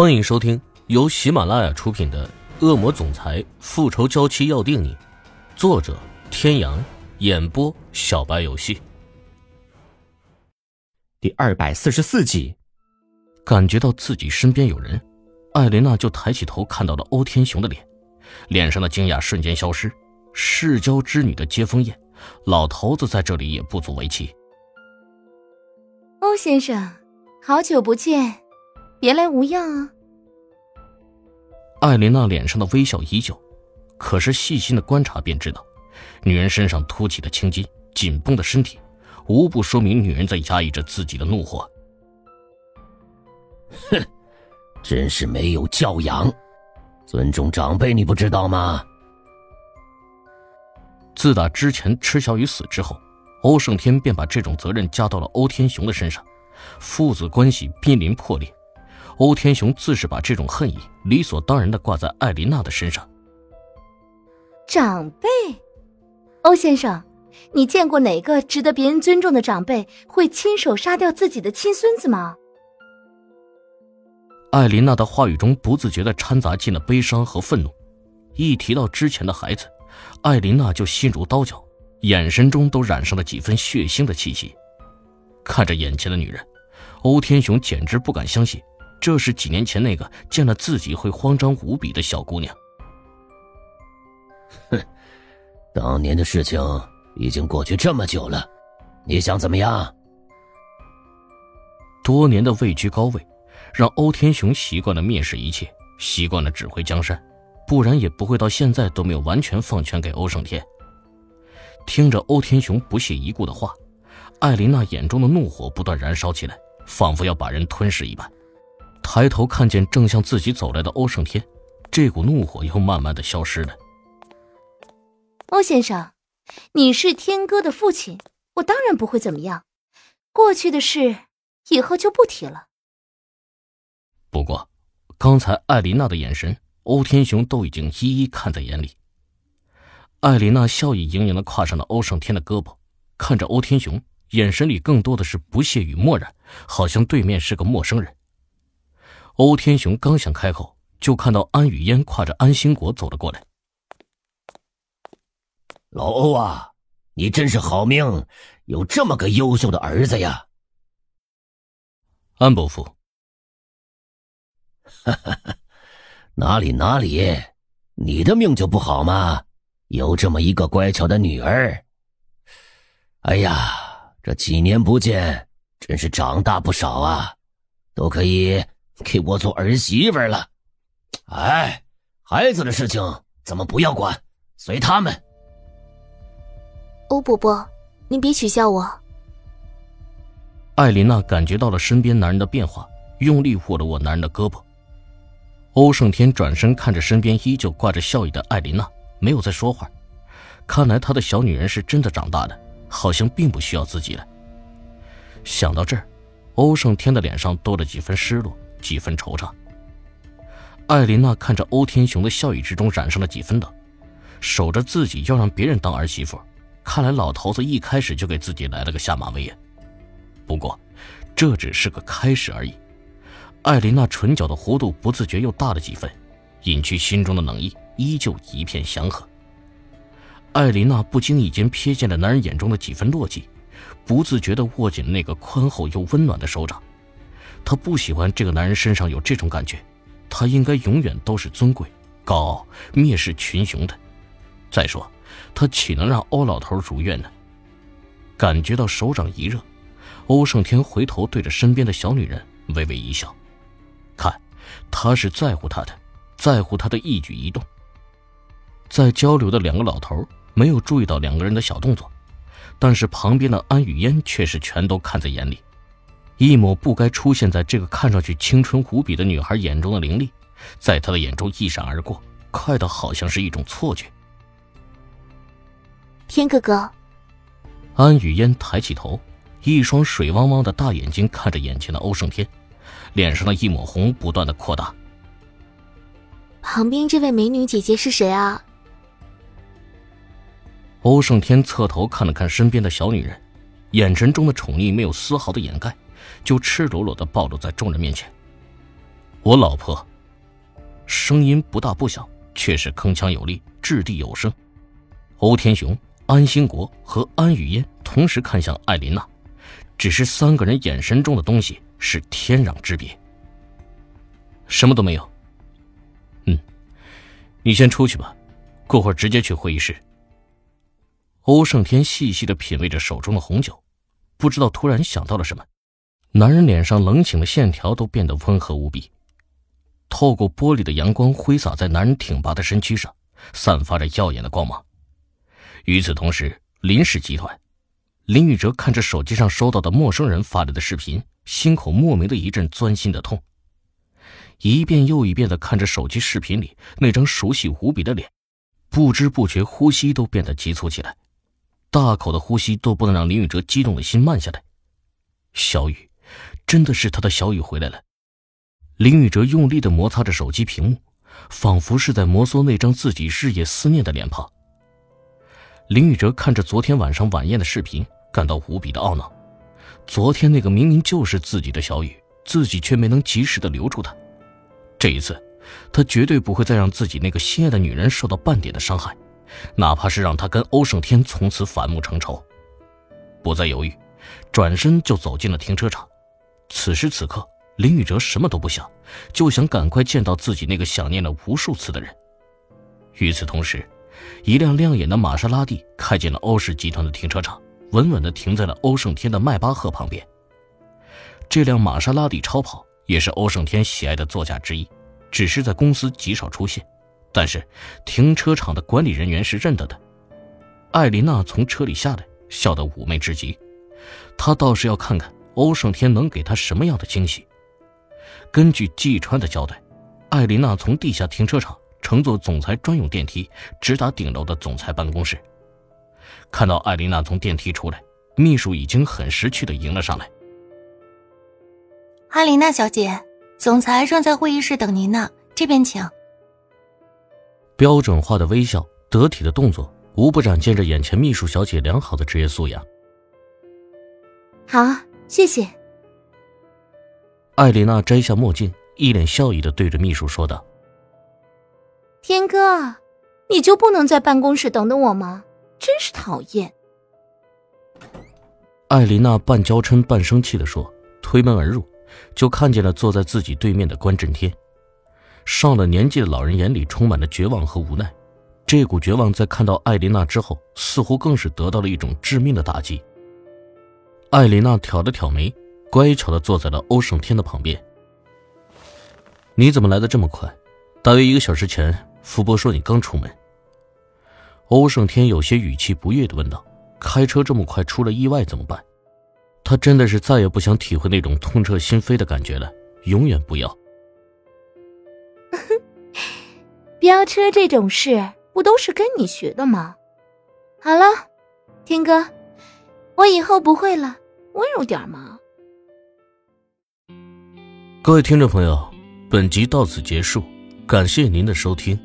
欢迎收听由喜马拉雅出品的《恶魔总裁复仇娇妻要定你》，作者：天阳，演播：小白游戏。第二百四十四集，感觉到自己身边有人，艾琳娜就抬起头，看到了欧天雄的脸，脸上的惊讶瞬间消失。世交之女的接风宴，老头子在这里也不足为奇。欧先生，好久不见。别来无恙啊！艾琳娜脸上的微笑依旧，可是细心的观察便知道，女人身上凸起的青筋、紧绷的身体，无不说明女人在压抑着自己的怒火。哼，真是没有教养，尊重长辈你不知道吗？自打之前池小雨死之后，欧胜天便把这种责任加到了欧天雄的身上，父子关系濒临破裂。欧天雄自是把这种恨意理所当然的挂在艾琳娜的身上。长辈，欧先生，你见过哪个值得别人尊重的长辈会亲手杀掉自己的亲孙子吗？艾琳娜的话语中不自觉的掺杂进了悲伤和愤怒，一提到之前的孩子，艾琳娜就心如刀绞，眼神中都染上了几分血腥的气息。看着眼前的女人，欧天雄简直不敢相信。这是几年前那个见了自己会慌张无比的小姑娘。哼，当年的事情已经过去这么久了，你想怎么样？多年的位居高位，让欧天雄习惯了蔑视一切，习惯了指挥江山，不然也不会到现在都没有完全放权给欧胜天。听着欧天雄不屑一顾的话，艾琳娜眼中的怒火不断燃烧起来，仿佛要把人吞噬一般。抬头看见正向自己走来的欧胜天，这股怒火又慢慢的消失了。欧先生，你是天哥的父亲，我当然不会怎么样。过去的事，以后就不提了。不过，刚才艾琳娜的眼神，欧天雄都已经一一看在眼里。艾琳娜笑意盈盈的跨上了欧胜天的胳膊，看着欧天雄，眼神里更多的是不屑与漠然，好像对面是个陌生人。欧天雄刚想开口，就看到安雨嫣挎着安兴国走了过来。老欧啊，你真是好命，有这么个优秀的儿子呀！安伯父，哈哈，哪里哪里，你的命就不好吗？有这么一个乖巧的女儿。哎呀，这几年不见，真是长大不少啊，都可以。给我做儿媳妇了，哎，孩子的事情咱们不要管，随他们。欧伯伯，您别取笑我。艾琳娜感觉到了身边男人的变化，用力握了握男人的胳膊。欧胜天转身看着身边依旧挂着笑意的艾琳娜，没有再说话。看来他的小女人是真的长大了，好像并不需要自己了。想到这儿，欧胜天的脸上多了几分失落。几分惆怅。艾琳娜看着欧天雄的笑意之中染上了几分冷，守着自己要让别人当儿媳妇，看来老头子一开始就给自己来了个下马威呀。不过，这只是个开始而已。艾琳娜唇角的弧度不自觉又大了几分，隐去心中的冷意，依旧一片祥和。艾琳娜不经意间瞥见了男人眼中的几分落寂，不自觉地握紧那个宽厚又温暖的手掌。她不喜欢这个男人身上有这种感觉，他应该永远都是尊贵、高傲、蔑视群雄的。再说，他岂能让欧老头如愿呢？感觉到手掌一热，欧胜天回头对着身边的小女人微微一笑，看，他是在乎她的，在乎她的一举一动。在交流的两个老头没有注意到两个人的小动作，但是旁边的安雨嫣却是全都看在眼里。一抹不该出现在这个看上去青春无比的女孩眼中的凌厉，在他的眼中一闪而过，快的好像是一种错觉。天哥哥，安雨嫣抬起头，一双水汪汪的大眼睛看着眼前的欧胜天，脸上的一抹红不断的扩大。旁边这位美女姐姐是谁啊？欧胜天侧头看了看身边的小女人，眼神中的宠溺没有丝毫的掩盖。就赤裸裸的暴露在众人面前。我老婆。”声音不大不小，却是铿锵有力，掷地有声。欧天雄、安兴国和安雨嫣同时看向艾琳娜，只是三个人眼神中的东西是天壤之别。什么都没有。嗯，你先出去吧，过会儿直接去会议室。欧胜天细细的品味着手中的红酒，不知道突然想到了什么，男人脸上冷清的线条都变得温和无比。透过玻璃的阳光挥洒在男人挺拔的身躯上，散发着耀眼的光芒。与此同时，林氏集团，林宇哲看着手机上收到的陌生人发来的视频，心口莫名的一阵钻心的痛。一遍又一遍的看着手机视频里那张熟悉无比的脸，不知不觉呼吸都变得急促起来，大口的呼吸都不能让林宇哲激动的心慢下来。小雨，真的是他的小雨回来了。林宇哲用力的摩擦着手机屏幕，仿佛是在摩挲那张自己日夜思念的脸庞。林宇哲看着昨天晚上晚宴的视频，感到无比的懊恼。昨天那个明明就是自己的小雨，自己却没能及时的留住她。这一次，他绝对不会再让自己那个心爱的女人受到半点的伤害，哪怕是让她跟欧胜天从此反目成仇。不再犹豫，转身就走进了停车场。此时此刻。林宇哲什么都不想，就想赶快见到自己那个想念了无数次的人。与此同时，一辆亮眼的玛莎拉蒂开进了欧氏集团的停车场，稳稳地停在了欧胜天的迈巴赫旁边。这辆玛莎拉蒂超跑也是欧胜天喜爱的座驾之一，只是在公司极少出现，但是停车场的管理人员是认得的。艾琳娜从车里下来，笑得妩媚至极，她倒是要看看欧胜天能给她什么样的惊喜。根据季川的交代，艾琳娜从地下停车场乘坐总裁专用电梯直达顶楼的总裁办公室。看到艾琳娜从电梯出来，秘书已经很识趣的迎了上来。艾琳娜小姐，总裁正在会议室等您呢，这边请。标准化的微笑，得体的动作，无不展现着眼前秘书小姐良好的职业素养。好，谢谢。艾琳娜摘下墨镜，一脸笑意的对着秘书说道：“天哥，你就不能在办公室等等我吗？真是讨厌。”艾琳娜半娇嗔半生气的说，推门而入，就看见了坐在自己对面的关震天。上了年纪的老人眼里充满了绝望和无奈，这股绝望在看到艾琳娜之后，似乎更是得到了一种致命的打击。艾琳娜挑了挑眉。乖巧的坐在了欧胜天的旁边。你怎么来的这么快？大约一个小时前，福伯说你刚出门。欧胜天有些语气不悦的问道：“开车这么快，出了意外怎么办？”他真的是再也不想体会那种痛彻心扉的感觉了，永远不要。飙车这种事，不都是跟你学的吗？好了，天哥，我以后不会了，温柔点嘛。各位听众朋友，本集到此结束，感谢您的收听。